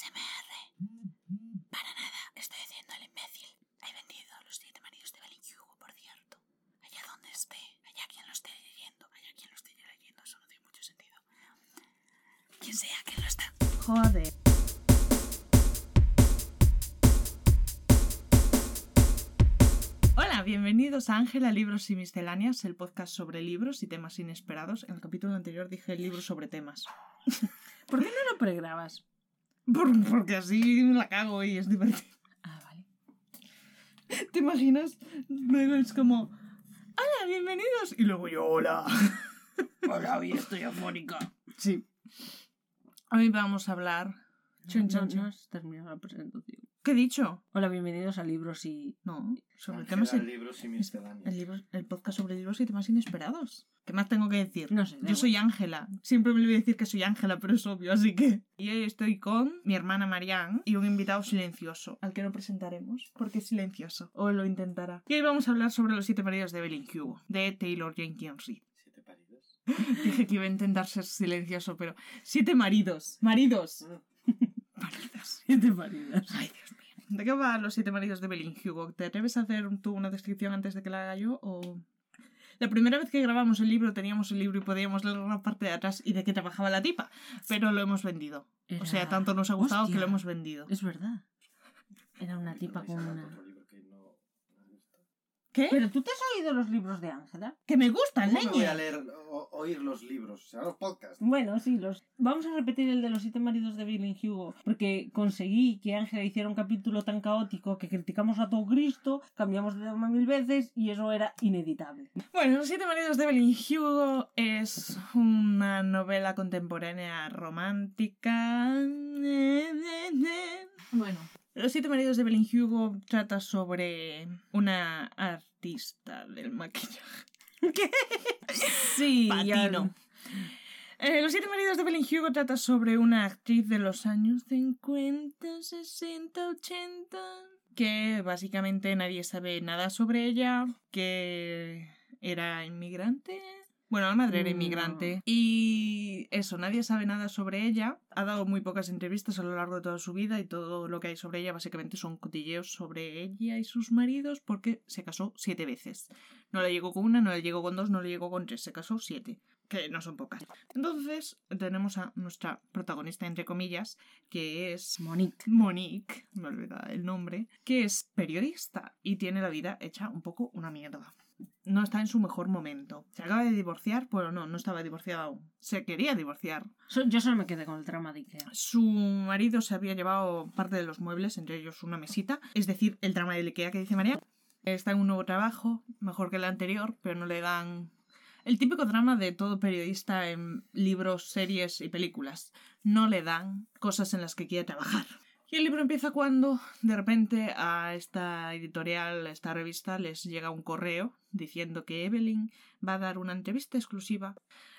ASMR. Para nada, estoy haciendo el imbécil. He vendido los siete maridos de Belin por cierto. Allá donde esté, allá quien lo esté leyendo, allá quien lo esté leyendo, eso no tiene mucho sentido. Quien sea quien lo está. Joder. Hola, bienvenidos a Ángela Libros y Misceláneas, el podcast sobre libros y temas inesperados. En el capítulo anterior dije libros sobre temas. ¿Por qué no lo pregrabas? Por- porque así la cago y es divertido. Ah, vale. ¿Te imaginas? Luego es como, hola, bienvenidos. Y luego yo, hola. Hola, hoy estoy afónica. Sí. Hoy vamos a hablar... Chun. has terminado la presentación. ¿Qué he dicho? Hola, bienvenidos a Libros y... No, sobre temas... in- libros y El, libro- el podcast sobre libros y temas inesperados. ¿Qué más tengo que decir? No sé. Yo soy Ángela. Siempre me voy a decir que soy Ángela, pero es obvio, así que. Y hoy estoy con mi hermana Marianne y un invitado silencioso, al que no presentaremos, porque es silencioso. O lo intentará. Y hoy vamos a hablar sobre los siete maridos de Evelyn Hugo, de Taylor Jenkins Reid. ¿Siete paridos? Dije que iba a intentar ser silencioso, pero. ¡Siete maridos! ¡Maridos! Maridos. Siete maridas. Ay, Dios mío. ¿De qué va los siete maridos de Evelyn Hugo? ¿Te atreves a hacer tú una descripción antes de que la haga yo? O. La primera vez que grabamos el libro teníamos el libro y podíamos leer la parte de atrás y de qué trabajaba la tipa, pero lo hemos vendido. O sea, tanto nos ha gustado que lo hemos vendido. Es verdad. Era una tipa con una... Otro libro que no me gusta. ¿Qué? ¿Pero tú te has oído los libros de Ángela? Que me gustan, ¿Cómo me voy a leer o oír los libros? O sea, los podcasts. Bueno, sí, los... Vamos a repetir el de los siete maridos de Billy Hugo, porque conseguí que Ángela hiciera un capítulo tan caótico que criticamos a todo Cristo, cambiamos de tema mil veces y eso era ineditable. Bueno, Los siete maridos de Evelyn Hugo es una novela contemporánea romántica. Bueno, Los siete maridos de Evelyn Hugo trata sobre una artista del maquillaje. ¿Qué? Sí, Patino. Eh, Los siete maridos de Evelyn Hugo trata sobre una actriz de los años 50, 60, 80, que básicamente nadie sabe nada sobre ella, que era inmigrante. Bueno, la madre era No. inmigrante. Y eso, nadie sabe nada sobre ella. Ha dado muy pocas entrevistas a lo largo de toda su vida y todo lo que hay sobre ella básicamente son cotilleos sobre ella y sus maridos porque se casó siete veces. No le llegó con una, no le llegó con dos, no le llegó con tres, se casó siete, que no son pocas. Entonces tenemos a nuestra protagonista, entre comillas, que es Monique. Monique, me olvida el nombre, que es periodista y tiene la vida hecha un poco una mierda. No está en su mejor momento. Se acaba de divorciar, bueno, no, no estaba divorciada aún. Se quería divorciar. Yo solo me quedé con el trama de Ikea. Su marido se había llevado parte de los muebles, entre ellos una mesita, es decir, el drama del Ikea que dice María. Está en un nuevo trabajo, mejor que el anterior, pero no le dan el típico drama de todo periodista en libros, series y películas. No le dan cosas en las que quiere trabajar. Y el libro empieza cuando de repente a esta editorial, a esta revista, les llega un correo diciendo que Evelyn va a dar una entrevista exclusiva.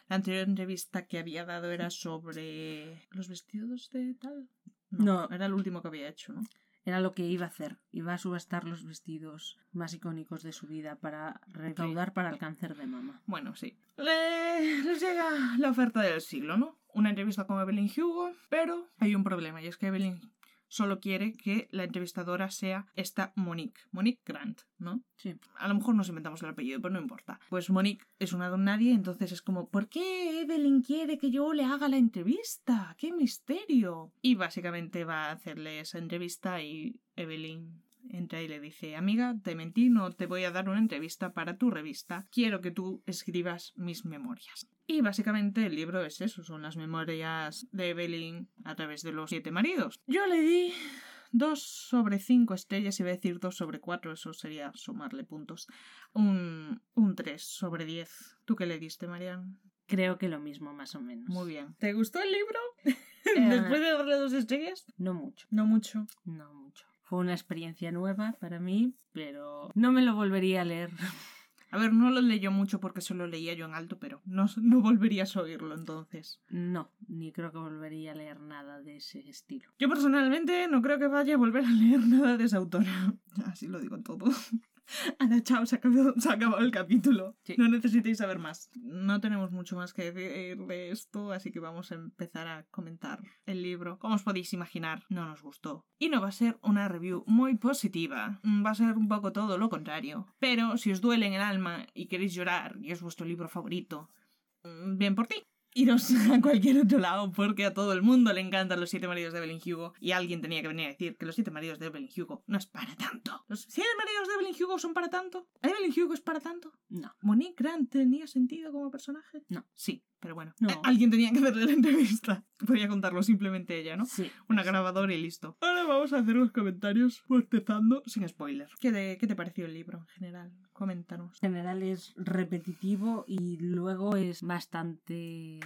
La anterior entrevista que había dado era sobre los vestidos de tal. No. Era el último que había hecho, ¿no? Era lo que iba a hacer. Iba a subastar los vestidos más icónicos de su vida para recaudar para el cáncer de mama. Bueno, sí. Le- les llega la oferta del siglo, ¿no? Una entrevista con Evelyn Hugo, pero hay un problema y es que Evelyn solo quiere que la entrevistadora sea esta Monique, Monique Grant, ¿no? Sí. A lo mejor nos inventamos el apellido, pero no importa. Pues Monique es una don nadie, entonces es como, ¿por qué Evelyn quiere que yo le haga la entrevista? ¡Qué misterio! Y básicamente va a hacerle esa entrevista y Evelyn entra y le dice, amiga, te mentí, no te voy a dar una entrevista para tu revista, quiero que tú escribas mis memorias. Y básicamente el libro es eso, son las memorias de Evelyn a través de los siete maridos. Yo le di dos sobre cinco estrellas, iba a decir dos sobre cuatro, eso sería sumarle puntos. Un, un 3 sobre 10. ¿Tú qué le diste, Marian? Creo que lo mismo, más o menos. Muy bien. ¿Te gustó el libro? Eh, Después de darle dos estrellas. No mucho. No mucho. No mucho. Fue una experiencia nueva para mí, pero no me lo volvería a leer. A ver, no lo leyó mucho porque solo leía yo en alto, pero no, no volverías a oírlo entonces. No, ni creo que volvería a leer nada de ese estilo. Yo personalmente no creo que vaya a volver a leer nada de esa autora. Así lo digo todo. Ana, chao, se ha acabado, se ha acabado el capítulo. Sí. No necesitéis saber más. No tenemos mucho más que decir de esto, así que vamos a empezar a comentar el libro. Como os podéis imaginar, no nos gustó. Y no va a ser una review muy positiva. Mm, Va a ser un poco todo lo contrario. Pero si os duele en el alma y queréis llorar y es vuestro libro favorito, mm, bien por ti. Iros a cualquier otro lado porque a todo el mundo le encantan los siete maridos de Evelyn Hugo y alguien tenía que venir a decir que los siete maridos de Evelyn Hugo no es para tanto. ¿Los siete maridos de Evelyn Hugo son para tanto? ¿Evelyn Hugo es para tanto? No. ¿Monique Grant tenía sentido como personaje? No. Sí, pero bueno. No. Eh, alguien tenía que hacerle la entrevista. Podía contarlo simplemente ella, ¿no? Sí. Una grabadora y listo. Ahora vamos a hacer los comentarios bostezando sin spoiler. ¿Qué, de- ¿Qué te pareció el libro en general? Coméntanos. En general es repetitivo y luego es bastante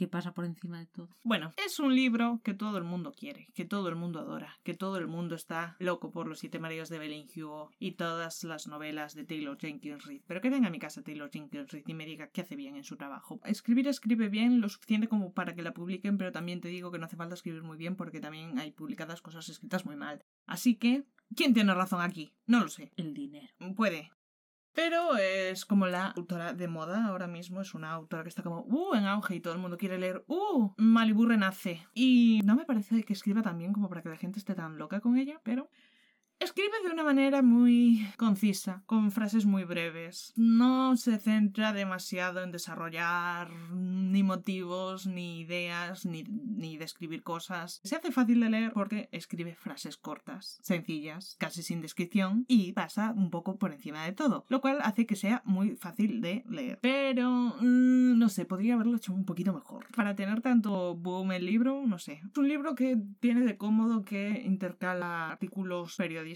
que pasa por encima de todo. Bueno, es un libro que todo el mundo quiere, que todo el mundo adora, que todo el mundo está loco por los siete maridos de Evelyn Hugo y todas las novelas de Taylor Jenkins Reid. Pero que venga a mi casa Taylor Jenkins Reid y me diga que hace bien en su trabajo. Escribir escribe bien lo suficiente como para que la publiquen, pero también te digo que no hace falta escribir muy bien porque también hay publicadas cosas escritas muy mal. Así que, ¿quién tiene razón aquí? No lo sé. El dinero. Puede. Pero es como la autora de moda ahora mismo, es una autora que está como, uh, en auge y todo el mundo quiere leer, uh, Malibu renace. Y no me parece que escriba tan bien como para que la gente esté tan loca con ella, pero escribe de una manera muy concisa, con frases muy breves. No se centra demasiado en desarrollar ni motivos, ni ideas, ni, ni describir cosas. Se hace fácil de leer porque escribe frases cortas, sencillas, casi sin descripción y pasa un poco por encima de todo, lo cual hace que sea muy fácil de leer. Pero, mm, no sé, podría haberlo hecho un poquito mejor. Para tener tanto boom el libro, no sé. Es un libro que tiene de cómodo que intercala artículos periodísticos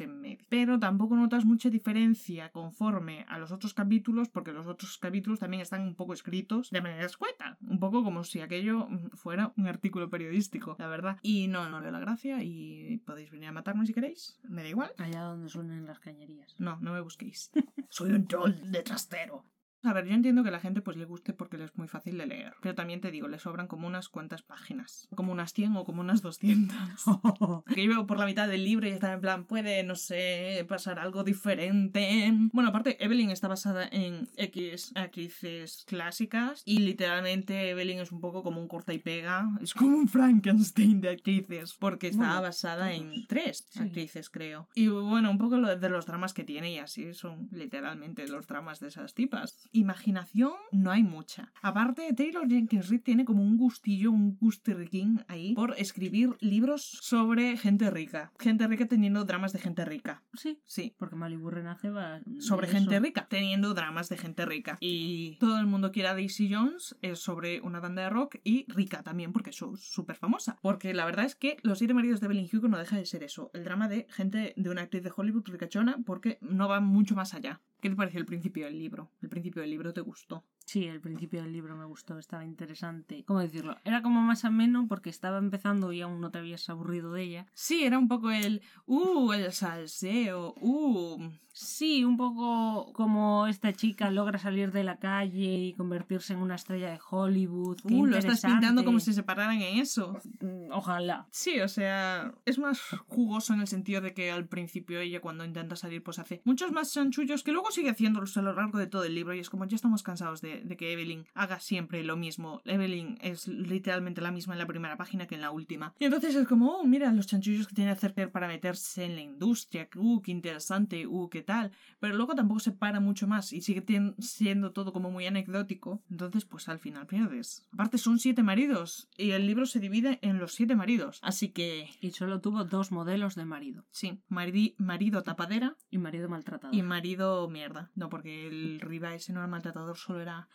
en medio. Pero tampoco notas mucha diferencia conforme a los otros capítulos, porque los otros capítulos también están un poco escritos de manera escueta. Un poco como si aquello mm, fuera un artículo periodístico, la verdad. Y no, no veo la gracia y podéis venir a matarme si queréis. Me da igual. Allá donde suenen las cañerías. No, no me busquéis. Soy un troll de trastero. A ver, yo entiendo que la gente pues le guste porque le es muy fácil de leer. Pero también te digo, le sobran como unas cuantas páginas. Como unas 100 o como unas 200. que yo veo por la mitad del libro y está en plan, puede, no sé, pasar algo diferente. Bueno, aparte, Evelyn está basada en X actrices clásicas y literalmente Evelyn es un poco como un corta y pega. Es como un Frankenstein de actrices porque está Bueno, basada en todos. tres Sí. actrices, creo. Y bueno, un poco lo de los dramas que tiene y así son literalmente los dramas de esas tipas. Imaginación no hay mucha. Aparte, Taylor Jenkins Reid tiene como un gustillo, un gustirriquín ahí por escribir libros sobre gente rica. Gente rica teniendo dramas de gente rica. Sí, Sí. porque Malibu renace va Sobre gente rica, teniendo dramas de gente rica. Y todo el mundo quiere a Daisy Jones, es sobre una banda de rock y rica también, porque es súper famosa. Porque la verdad es que Los siete maridos de Evelyn Hugo no deja de ser eso, el drama de gente de una actriz de Hollywood ricachona, porque no va mucho más allá. ¿Qué te pareció el principio del libro? ¿El principio del libro te gustó? Sí, el principio del libro me gustó, estaba interesante. ¿Cómo decirlo? Era como más ameno porque estaba empezando y aún no te habías aburrido de ella. Sí, era un poco el, uh, el salseo, uh, Sí, un poco como esta chica logra salir de la calle y convertirse en una estrella de Hollywood. Qué uh, lo estás pintando como si se separaran en eso. Mm, Ojalá. Sí, o sea, es más jugoso en el sentido de que al principio ella cuando intenta salir pues hace muchos más chanchullos que luego sigue haciéndolos a lo largo de todo el libro y es como ya estamos cansados de, de que Evelyn haga siempre lo mismo. Evelyn es literalmente la misma en la primera página que en la última. Y entonces es como, oh, mira los chanchullos que tiene hacer para meterse en la industria, uh, qué interesante, uh, qué tal. Pero luego tampoco se para mucho más y sigue siendo todo como muy anecdótico. Entonces pues al final pierdes. Aparte son siete maridos y el libro se divide en los siete maridos. Así que Y solo tuvo dos modelos de marido. Sí, marido tapadera Y marido maltratado. y marido mierda. No, porque el Riva ese no era maltratador, solo era...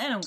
Era un...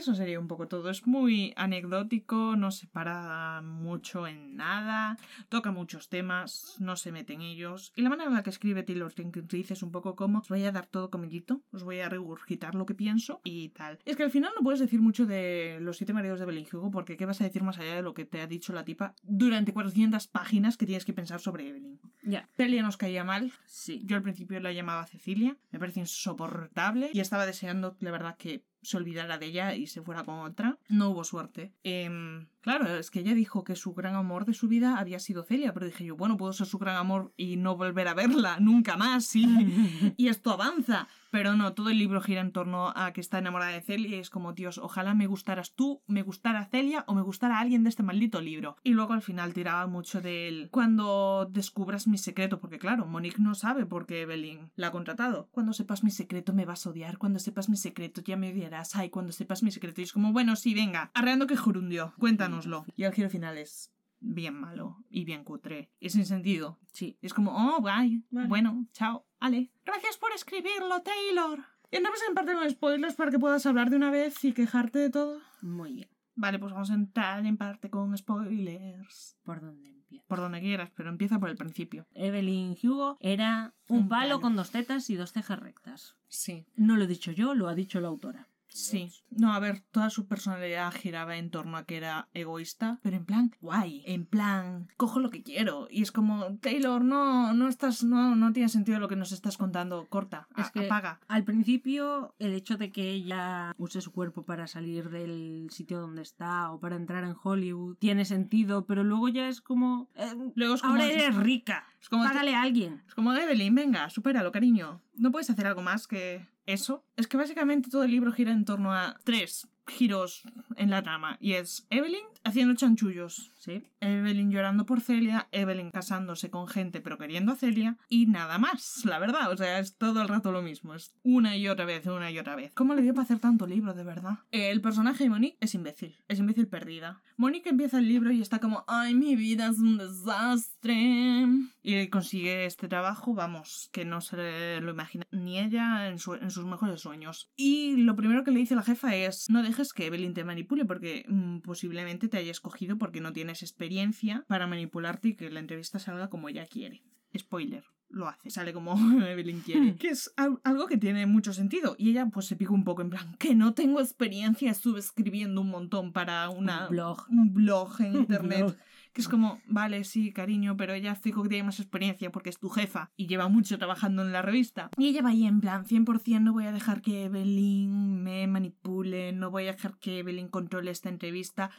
Eso sería un poco todo. Es muy anecdótico, no se para mucho en nada, toca muchos temas, no se mete en ellos. Y la manera en la que escribe Taylor Jenkins es un poco como os voy a dar todo comillito, os voy a regurgitar lo que pienso y tal. Es que al final no puedes decir mucho de los siete maridos de Evelyn Hugo porque ¿qué vas a decir más allá de lo que te ha dicho la tipa durante 400 páginas que tienes que pensar sobre Evelyn? Ya. Celia nos caía mal, Sí. yo al principio la llamaba Cecilia, me parece insoportable y estaba deseando, la verdad, que se olvidara de ella y se fuera con otra. No hubo suerte. Em, Claro, es que ella dijo que su gran amor de su vida había sido Celia, pero dije yo, bueno, puedo ser su gran amor y no volver a verla nunca más, sí. y esto avanza. Pero no, todo el libro gira en torno a que está enamorada de Celia y es como, Dios, ojalá me gustaras tú, me gustara Celia o me gustara alguien de este maldito libro. Y luego al final tiraba mucho de él. Cuando descubras mi secreto, porque claro, Monique no sabe por qué Evelyn la ha contratado. Cuando sepas mi secreto me vas a odiar, cuando sepas mi secreto ya me odiarás, ay, cuando sepas mi secreto. Y es como, bueno, sí, venga, arreando que jurundio, cuéntanoslo. Y el giro final es bien malo y bien cutre. Y sin sentido. Sí. Es como, oh, guay. Vale. Bueno, chao. Ale. Gracias por escribirlo, Taylor. Y entramos en parte con spoilers para que puedas hablar de una vez y quejarte de todo. Muy bien. Vale, pues vamos a entrar en parte con spoilers. ¿Por dónde Por donde quieras, pero empieza por el principio. Evelyn Hugo era un, Un palo palo. con dos tetas y dos cejas rectas. Sí. No lo he dicho yo, lo ha dicho la autora. Sí. No, a ver, toda su personalidad giraba en torno a que era egoísta, pero en plan guay, en plan cojo lo que quiero y es como Taylor, no, no estás, no, no tiene sentido lo que nos estás contando, corta, Es a- que- apaga. Al principio, el hecho de que ella use su cuerpo para salir del sitio donde está o para entrar en Hollywood tiene sentido, pero luego ya es como. eh, Luego es como, ahora eres rica. es como, Págale a alguien. es como Evelyn, venga, supéralo, cariño. No puedes hacer algo más que eso. Es que básicamente todo el libro gira en torno a tres giros en la trama y es Evelyn haciendo chanchullos. Sí. Evelyn llorando por Celia, Evelyn casándose con gente pero queriendo a Celia y nada más, la verdad, o sea, es todo el rato lo mismo, es una y otra vez, una y otra vez. ¿Cómo le dio para hacer tanto libro, de verdad? El personaje de Monique es imbécil, es imbécil perdida. Monique empieza el libro y está como, ay, mi vida es un desastre. Y consigue este trabajo, vamos, que no se lo imagina ni ella en, su- en sus mejores sueños. Y lo primero que le dice la jefa es, no dejes que Evelyn te manipule porque mm, posiblemente te haya escogido porque no tienes experiencia para manipularte y que la entrevista salga como ella quiere. Spoiler. Lo hace, sale como Evelyn quiere. Que es al- algo que tiene mucho sentido. Y ella pues se pica un poco en plan, que no tengo experiencia, estuve escribiendo un montón para una, Un blog. un blog en internet. blog. Que es como, vale, sí, cariño, pero ella fijo que tiene más experiencia porque es tu jefa y lleva mucho trabajando en la revista. Y ella va ahí en plan, 100% no voy a dejar que Evelyn me manipule, no voy a dejar que Evelyn controle esta entrevista.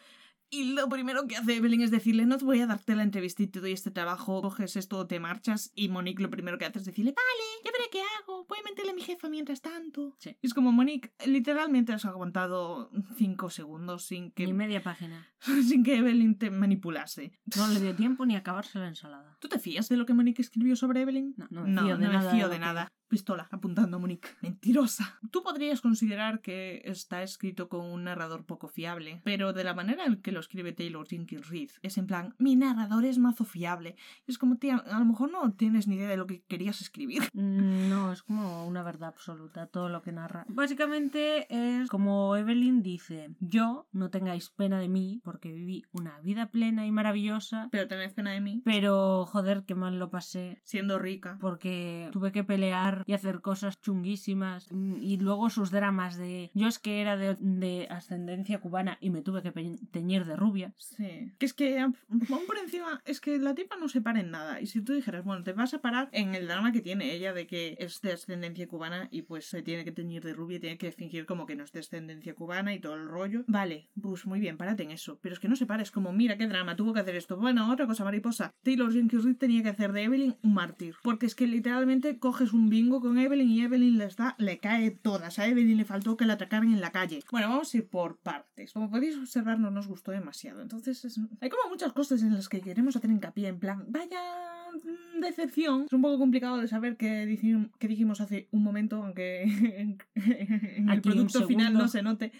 Y lo primero que hace Evelyn es decirle, no te voy a darte la entrevista y te doy este trabajo, coges esto, te marchas. Y Monique lo primero que hace es decirle, vale, ya veré qué hago, voy a mentirle a mi jefa mientras tanto. Sí. Y es como, Monique, literalmente has aguantado cinco segundos sin que, Ni media página. sin que Evelyn te manipulase. No le dio tiempo ni a acabarse la ensalada. ¿Tú te fías de lo que Monique escribió sobre Evelyn? No, no me fío de no nada me fío de nada. Pistola, apuntando a Monique. Mentirosa. Tú podrías considerar que está escrito con un narrador poco fiable, pero de la manera en que lo escribe Taylor Jenkins Reid, es en plan, mi narrador es mazo fiable. Es como, tía, a lo mejor no tienes ni idea de lo que querías escribir. Mm, No, es como una verdad absoluta todo lo que narra. Básicamente es como Evelyn dice, yo no tengáis pena de mí porque viví una vida plena y maravillosa, Pero tened pena de mí, pero joder, qué mal lo pasé. siendo rica. Porque tuve que pelear y hacer cosas chunguísimas. Mm, Y luego sus dramas de. Yo es que era de, de ascendencia cubana y me tuve que teñir de rubia. Sí. Que es que aún por encima, es que la tipa no se para en nada. Y si tú dijeras, bueno, te vas a parar en el drama que tiene ella de que es de ascendencia cubana y pues se tiene que teñir de rubia, tiene que fingir como que no es de ascendencia cubana y todo el rollo. Vale, pues muy bien, párate en eso. Pero es que no se para, es como, mira qué drama, tuvo que hacer esto. Bueno, otra cosa mariposa. Taylor Jenkins tenía que hacer de Evelyn un mártir. Porque es que literalmente coges un bingo con Evelyn y Evelyn les da, le cae todas. A Evelyn le faltó que la atacaran en la calle. Bueno, vamos a ir por partes. Como podéis observar, no nos gustó demasiado. Entonces, es- hay como muchas cosas en las que queremos hacer hincapié. En plan, vaya mm, decepción. Es un poco complicado de saber qué, dijim- qué dijimos hace un momento, aunque en, el producto final no se note,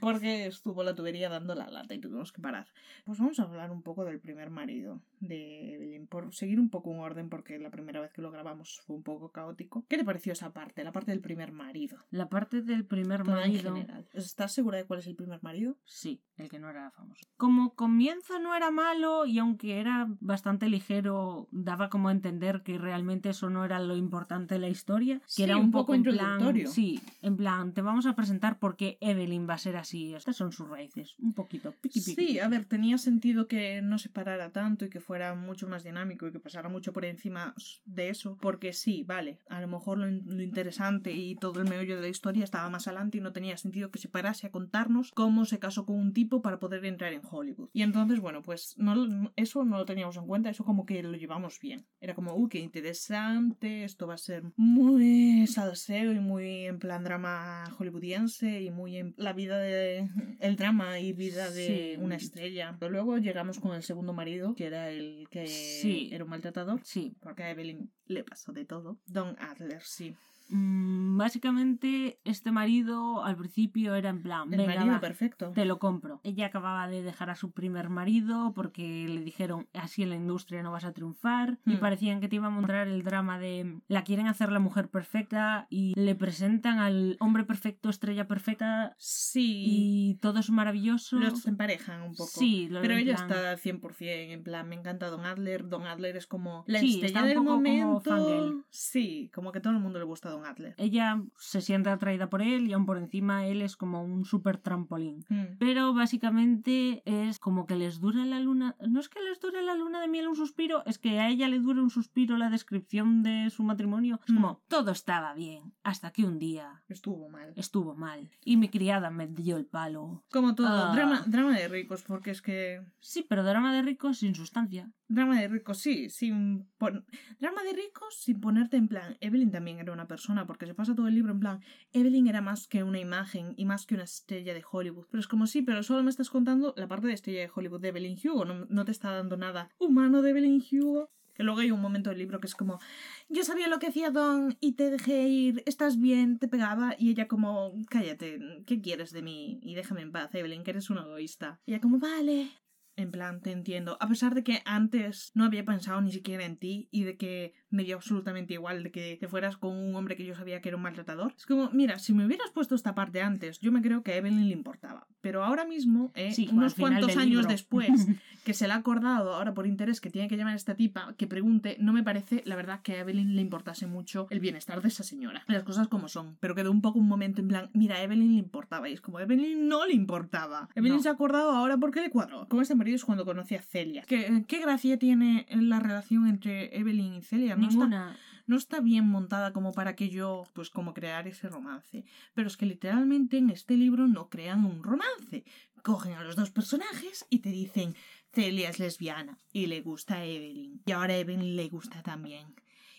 porque estuvo la tubería dando la lata y tuvimos que parar. Pues vamos a hablar un poco del primer marido de Evelyn, por seguir un poco un orden, porque la primera vez que lo grabamos fue un poco caótico. ¿Qué te pareció esa parte, la parte del primer marido? La parte del primer Toda en marido. general. ¿Estás segura de cuál es el primer marido? Sí, el que no era famoso. Como comienzo no era malo y aunque era bastante ligero, daba como a entender que realmente eso no era lo importante de la historia, que Sí, era un un, poco poco, en plan, introductorio. sí, en plan, te vamos a presentar por qué Evelyn va a ser así. Estas son sus raíces, un poquito. piqui, piqui, Sí, a ver, tenía sentido que no se parara tanto y que fuera mucho más dinámico y que pasara mucho por encima de eso, porque sí, vale, a lo mejor lo, lo interesante y todo el meollo de la historia estaba más adelante y no tenía sentido que se parase a contarnos cómo se casó con un tipo para poder entrar en Hollywood. Y entonces, bueno, pues no, eso no lo teníamos en cuenta, eso como que lo llevamos bien. Era como, uh, qué interesante, esto va a ser muy salseo y muy en plan drama hollywoodiense y muy en la vida de... el drama y vida de Sí. una estrella. Pero luego llegamos con el segundo marido, que era el que Sí. era un maltratador. Sí. Porque a Evelyn le pasó de todo. Don Adler, sí. Mm, básicamente, este marido al principio era en plan, El venga, marido va, perfecto. te lo compro. Ella acababa de dejar a su primer marido porque le dijeron, así en la industria no vas a triunfar. Y Hmm. parecían que te iba a mostrar el drama de la quieren hacer la mujer perfecta y le presentan al hombre perfecto, estrella perfecta Sí. y todo es maravilloso. Los emparejan un poco. Sí, lo Pero ella plan- está al 100%, en plan, me encanta Don Adler. Don Adler es como la Sí, estrella del como momento. fangirl. Sí, como que a todo el mundo le gusta Don Adler. Ella se siente atraída por él y aún por encima él es como un super trampolín. Mm. Pero básicamente es como que les dura la luna. No es que les dure la luna de miel un suspiro, es que a ella le dure un suspiro la descripción de su matrimonio. Es Mm. como todo estaba bien, hasta que un día Estuvo mal. estuvo mal y mi criada me dio el palo. Como todo, Ah. drama, drama de ricos, porque es que... Sí, pero drama de ricos sin sustancia. Drama de ricos, sí, sin pon- Drama de ricos sin ponerte en plan. Evelyn también era una persona, porque se pasa todo el libro en plan. Evelyn era más que una imagen y más que una estrella de Hollywood. Pero es como sí, pero solo me estás contando la parte de estrella de Hollywood de Evelyn Hugo, no, no te está dando nada humano de Evelyn Hugo. Que luego hay un momento del libro que es como, yo sabía lo que hacía Don y te dejé ir, estás bien, te pegaba. Y ella como, cállate, ¿qué quieres de mí? Y déjame en paz, Evelyn, que eres una egoísta. Y ella como, vale. En plan, te entiendo. A pesar de que antes no había pensado ni siquiera en ti y de que me dio absolutamente igual de que te fueras con un hombre que yo sabía que era un maltratador. Es como, mira, si me hubieras puesto esta parte antes, yo me creo que a Evelyn le importaba. Pero ahora mismo, eh, Sí, unos cuantos años libro. después, que se le ha acordado ahora por interés que tiene que llamar a esta tipa que pregunte, no me parece, la verdad, que a Evelyn le importase mucho el bienestar de esa señora. Las cosas como son. Pero quedó un poco un momento en plan, mira, a Evelyn le importaba. Y es como, a Evelyn no le importaba. Evelyn No. se ha acordado ahora porque le cuadró. Con este marido es cuando conocí a Celia. ¿Qué, qué gracia tiene la relación entre Evelyn y Celia? No Ninguna. no está bien montada como para que yo, pues como crear ese romance. Pero es que literalmente en este libro no crean un romance. Cogen a los dos personajes y te dicen, Celia es lesbiana y le gusta a Evelyn. Y ahora a Evelyn le gusta también.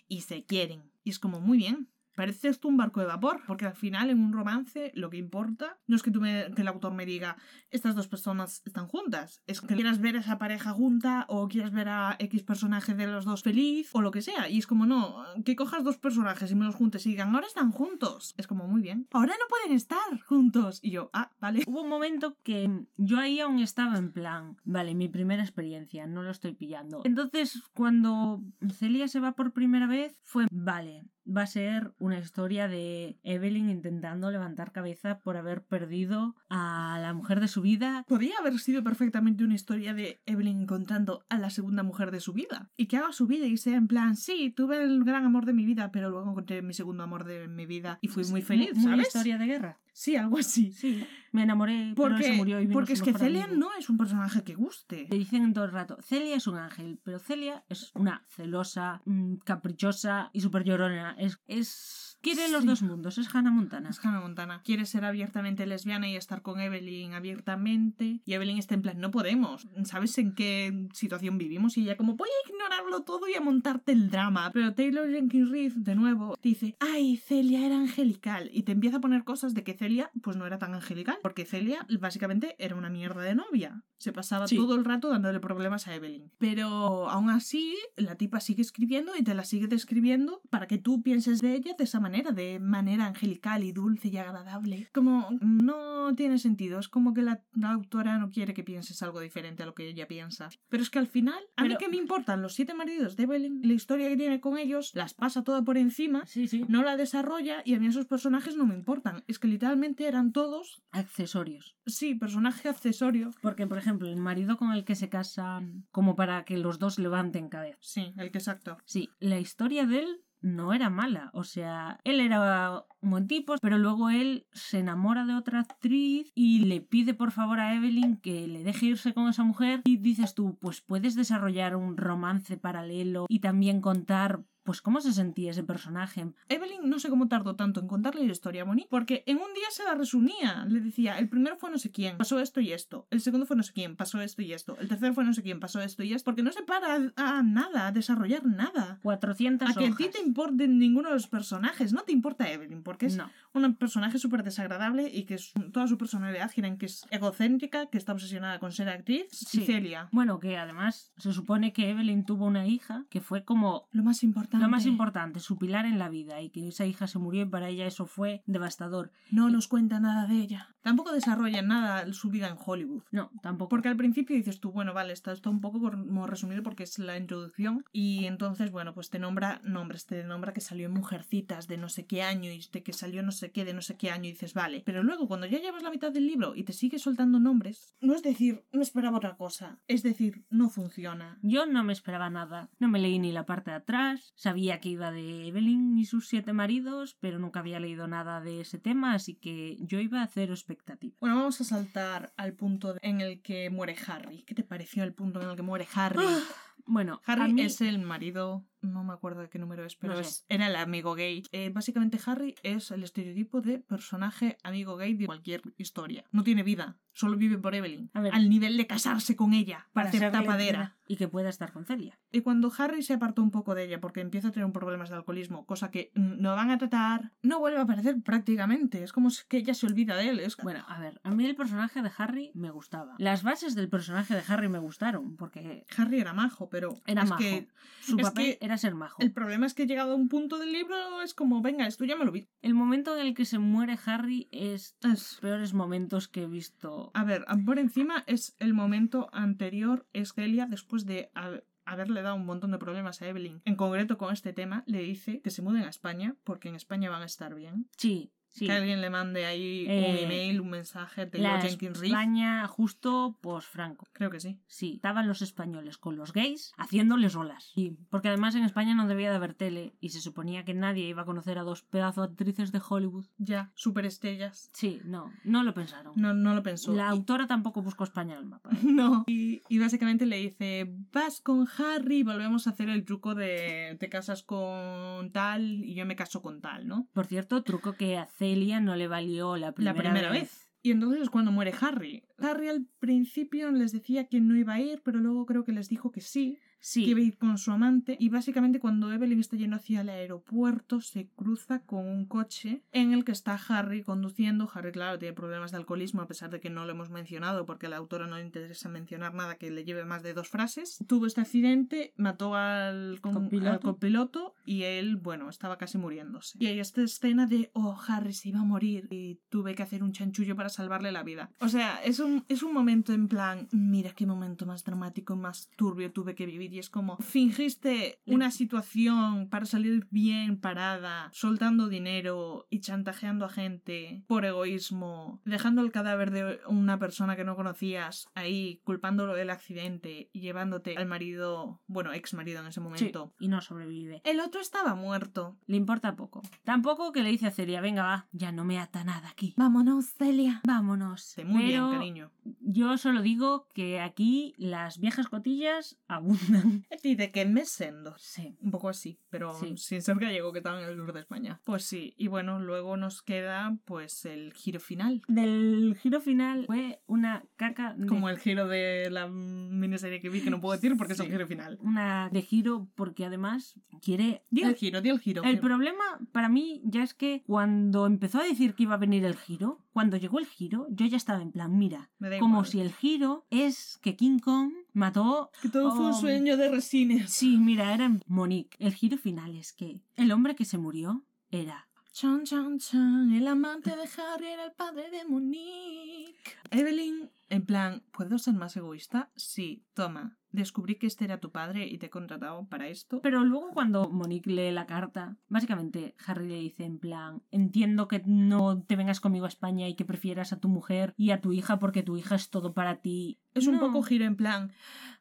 Y se quieren. Y es como muy bien. Parece esto un barco de vapor, porque al final en un romance lo que importa no es que, tú me- que el autor me diga estas dos personas están juntas, es que quieras ver a esa pareja junta o quieras ver a X personaje de los dos feliz o lo que sea. Y es como no, que cojas dos personajes y me los juntes y digan ahora están juntos. Es como muy bien. Ahora no pueden estar juntos. Y yo, ah, vale. Hubo un momento que yo ahí aún estaba en plan, vale, mi primera experiencia, no lo estoy pillando. Entonces, cuando Celia se va por primera vez, fue, vale, va a ser una historia de Evelyn intentando levantar cabeza por haber perdido a la mujer de su vida. Podría haber sido perfectamente una historia de Evelyn encontrando a la segunda mujer de su vida. Y que haga su vida y sea en plan, sí, tuve el gran amor de mi vida, pero luego encontré mi segundo amor de mi vida y fui muy feliz, ¿sabes? historia de guerra. Sí, algo así. Sí, me enamoré, pero Porque, se murió y porque es que Celia amigo. no es un personaje que guste. Te dicen todo el rato, Celia es un ángel, pero Celia es una celosa, mm, caprichosa y súper llorona. Es, es... Quiere los dos mundos, es Hannah Montana. Es Hannah Montana. Quiere ser abiertamente lesbiana y estar con Evelyn abiertamente. Y Evelyn está en plan, no podemos. ¿Sabes en qué situación vivimos? Y ella como, voy a ignorarlo todo y a montarte el drama. Pero Taylor Jenkins Reid, de nuevo, dice, ay, Celia era angelical. Y te empieza a poner cosas de que Celia, pues no era tan angelical. Porque Celia, básicamente, era una mierda de novia. Se pasaba Sí. todo el rato dándole problemas a Evelyn. Pero aún así, la tipa sigue escribiendo y te la sigue describiendo para que tú pienses de ella de esa manera, de manera angelical y dulce y agradable. Como no tiene sentido, es como que la, la autora no quiere que pienses algo diferente a lo que ella piensa. Pero es que al final, a mí que me importan los siete maridos de Evelyn, la historia que tiene con ellos, las pasa toda por encima, Sí, sí. no la desarrolla y a mí esos personajes no me importan. Es que literalmente eran todos, Accesorios. sí, personaje accesorio. Porque, por ejemplo, el marido con el que se casan, como para que los dos levanten cabeza. Sí, el que es actor. Sí, la historia de él no era mala. O sea, él era un buen tipo, pero luego él se enamora de otra actriz y le pide por favor a Evelyn que le deje irse con esa mujer. Y dices tú, pues puedes desarrollar un romance paralelo y también contar pues cómo se sentía ese personaje. Evelyn no sé cómo tardó tanto en contarle la historia a porque en un día se la resumía. Le decía, el primero fue no sé quién, pasó esto y esto. El segundo fue no sé quién, pasó esto y esto. El tercero fue no sé quién, pasó esto y esto. Porque no se para a, a nada, a desarrollar nada. 400 A que a ti te importen ninguno de los personajes. No te importa Evelyn, porque es No. un personaje súper desagradable y que es, toda su personalidad gira en que es egocéntrica, que está obsesionada con ser actriz. Sí. Y Celia. Bueno, que además se supone que Evelyn tuvo una hija que fue como Lo más importante. Lo más importante, su pilar en la vida, y que esa hija se murió y para ella eso fue devastador. No nos cuenta nada de ella. Tampoco desarrolla nada su vida en Hollywood. No, tampoco. Porque al principio dices tú, bueno, vale, está, está un poco como resumido porque es la introducción. Y entonces, bueno, pues te nombra nombres, te nombra que salió en Mujercitas de no sé qué año y de que salió no sé qué de no sé qué año y dices, vale. Pero luego, cuando ya llevas la mitad del libro y te sigue soltando nombres, no es decir, no esperaba otra cosa. Es decir, no funciona. Yo no me esperaba nada. No me leí ni la parte de atrás. Sabía que iba de Evelyn y sus siete maridos, pero nunca había leído nada de ese tema, así que yo iba a cero expectativa. Bueno, vamos a saltar al punto en el que muere Harry. ¿Qué te pareció el punto en el que muere Harry? Bueno, Harry mí- es el marido, no me acuerdo de qué número es, pero No sé. es- era el amigo gay. Eh, básicamente Harry es el estereotipo de personaje amigo gay de cualquier historia. No tiene vida, solo vive por Evelyn. A ver. al nivel de casarse con ella, para hacer ser tapadera. y que pueda estar con Celia. Y cuando Harry se apartó un poco de ella porque empieza a tener problemas de alcoholismo, cosa que no van a tratar, no vuelve a aparecer prácticamente. Es como si- que ella se olvida de él. Es Bueno, a ver, a mí el personaje de Harry me gustaba. Las bases del personaje de Harry me gustaron, porque Harry era majo, pero era es majo. que Su es papel que era ser majo. el problema es que llegado a un punto del libro es como, venga, esto ya me lo vi. El momento en el que se muere Harry es los peores momentos que he visto. A ver, por encima es el momento anterior, es Celia, después de ha- haberle dado un montón de problemas a Evelyn, en concreto con este tema, le dice que se muden a España, porque en España van a estar bien. Sí, sí. Que alguien le mande ahí un Eh, email, un mensaje de La Jenkins. España justo post-Franco. Creo que sí. Sí, estaban los españoles con los gays haciéndoles olas. Sí, porque además en España no debía de haber tele y se suponía que nadie iba a conocer a dos pedazos actrices de Hollywood. Ya, superestrellas. Sí, no, no lo pensaron. No, no lo pensó. La Y- autora tampoco buscó España en el mapa. ¿eh? No. Y, y básicamente le dice, vas con Harry, volvemos a hacer el truco de te casas con tal y yo me caso con tal, ¿no? Por cierto, truco que a Celia no le valió la primera, la primera vez. Y entonces es cuando muere Harry. Harry al principio les decía que no iba a ir, pero luego creo que les dijo que sí, que Sí, ir con su amante. Y básicamente cuando Evelyn está yendo hacia el aeropuerto, se cruza con un coche en el que está Harry conduciendo. Harry, claro, tiene problemas de alcoholismo, a pesar de que no lo hemos mencionado, porque a la autora no le interesa mencionar nada que le lleve más de dos frases. Tuvo este accidente, mató al, con- Copiloto. al copiloto y él, bueno, estaba casi muriéndose. Y hay esta escena de, oh, Harry se iba a morir y tuve que hacer un chanchullo para salvarle la vida. O sea, es un, es un momento en plan, mira qué momento más dramático, más turbio tuve que vivir. Y es como, fingiste una situación para salir bien parada, soltando dinero y chantajeando a gente por egoísmo, dejando el cadáver de una persona que no conocías ahí, culpándolo del accidente y llevándote al marido, bueno, ex marido en ese sí, momento. y no sobrevive. El otro estaba muerto. Le importa poco. Tampoco que le dice a Celia, venga, va, ya no me ata nada aquí. Vámonos, Celia. Vámonos. Muy Pero bien, cariño. yo solo digo que aquí las viejas cotillas abundan. Y de que me sendo. Sí. Un poco así, pero Sí. sin ser gallego que estaba en el sur de España. Pues sí, y bueno, luego nos queda pues el giro final. Del giro final fue una caca de, Como el giro de la miniserie que vi, que no puedo decir porque es el giro final. una de giro porque además quiere Di el el, giro, di el giro. el problema para mí ya es que cuando empezó a decir que iba a venir el giro, cuando llegó el giro, yo ya estaba en plan, mira, como si el giro es que King Kong mató Que todo fue un sueño de resines. Sí, mira, era Monique. El giro final es que el hombre que se murió era Chan, chan, chan, el amante de Harry era el padre de Monique. Evelyn, en plan, ¿puedo ser más egoísta? Sí, toma. Descubrí que este era tu padre y te he contratado para esto. Pero luego cuando Monique lee la carta, básicamente Harry le dice en plan, entiendo que no te vengas conmigo a España y que prefieras a tu mujer y a tu hija porque tu hija es todo para ti. Es un poco giro en plan,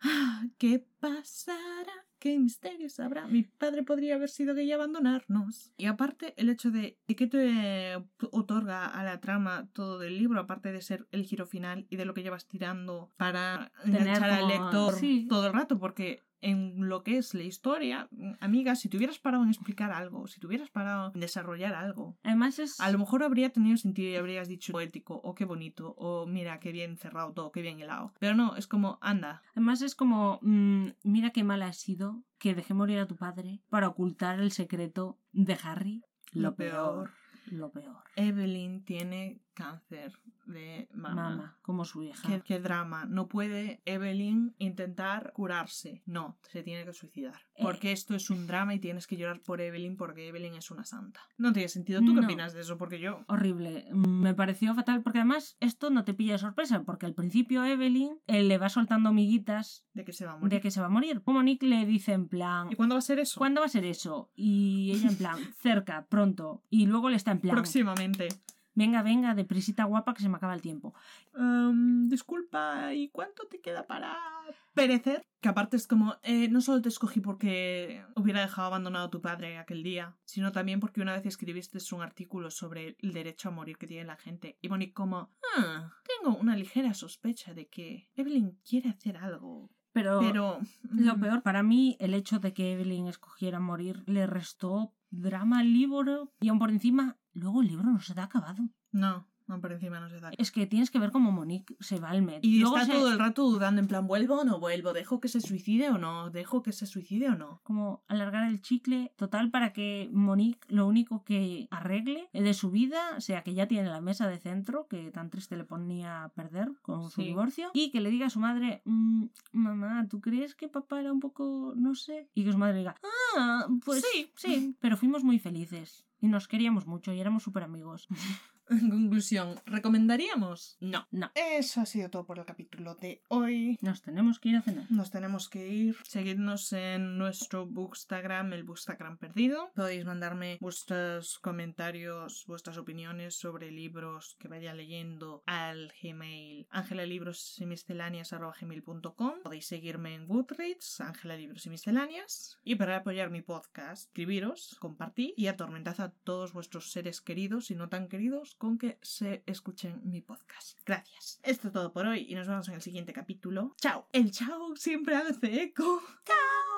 "Ah, ¿qué pasará? ¿Qué misterios habrá? Mi padre podría haber sido gay y abandonarnos. Y aparte, el hecho de qué te otorga a la trama todo del libro, aparte de ser el giro final y de lo que llevas tirando para enganchar al lector sí. todo el rato, porque en lo que es la historia, amiga, si te hubieras parado en explicar algo, si te hubieras parado en desarrollar algo, Además es... a lo mejor habría tenido sentido y habrías dicho poético, o qué bonito, o mira qué bien cerrado todo, qué bien helado. Pero no, es como, anda, Además es como, mm, mira qué mal ha sido que dejé morir a tu padre para ocultar el secreto de Harry. Lo peor. Lo peor. Evelyn tiene cáncer de mama. Mama, como su hija. Qué, qué drama. No puede Evelyn intentar curarse. No, se tiene que suicidar. Eh. Porque esto es un drama y tienes que llorar por Evelyn porque Evelyn es una santa. No tiene sentido. ¿Tú qué No. opinas de eso? Porque yo... Horrible. Mm, Me pareció fatal porque además esto no te pilla de sorpresa porque al principio Evelyn eh, le va soltando amiguitas ¿De que se va a morir? de que se va a morir. Como Nick le dice en plan, ¿Y cuándo va a ser eso? ¿cuándo va a ser eso? Y ella en plan, cerca, pronto. Y luego le está en plan, Próximamente. Venga, venga, deprisita guapa que se me acaba el tiempo. Em, disculpa, ¿y cuánto te queda para perecer? Que aparte es como, eh, no solo te escogí porque hubiera dejado abandonado a tu padre aquel día, sino también porque una vez escribiste un artículo sobre el derecho a morir que tiene la gente. Y Monique como, ah, tengo una ligera sospecha de que Evelyn quiere hacer algo, Pero, pero... lo mm, peor para mí, el hecho de que Evelyn escogiera morir le restó drama al libro y aún por encima, luego el libro no se te ha acabado. No, no, por encima no se da. Es que tienes que ver cómo Monique se va al met. Y Luego está se- todo el rato dudando en plan, ¿vuelvo o no vuelvo? ¿Dejo que se suicide o no? ¿Dejo que se suicide o no? como alargar el chicle total para que Monique lo único que arregle de su vida sea que ya tiene la mesa de centro que tan triste le ponía a perder con su divorcio y que le diga a su madre "Mm, mamá ¿tú crees que papá era un poco no sé? y que su madre diga ah pues Sí. sí pero fuimos muy felices y nos queríamos mucho y éramos súper amigos En conclusión, ¿recomendaríamos? No. no Eso ha sido todo por el capítulo de hoy. nos tenemos que ir a cenar Nos tenemos que ir. Seguidnos en nuestro Bookstagram, el Bookstagram perdido. Podéis mandarme vuestros comentarios, vuestras opiniones sobre libros que vaya leyendo al Gmail angelalibrosymisceláneas.com. Podéis seguirme en Goodreads, Ángela Libros y Misceláneas. Y para apoyar mi podcast, escribiros, compartid y atormentad a todos vuestros seres queridos y no tan queridos con que se escuchen mi podcast. Gracias. Esto es todo por hoy y nos vemos en el siguiente capítulo. ¡Chao! El chao siempre hace eco. ¡Chao!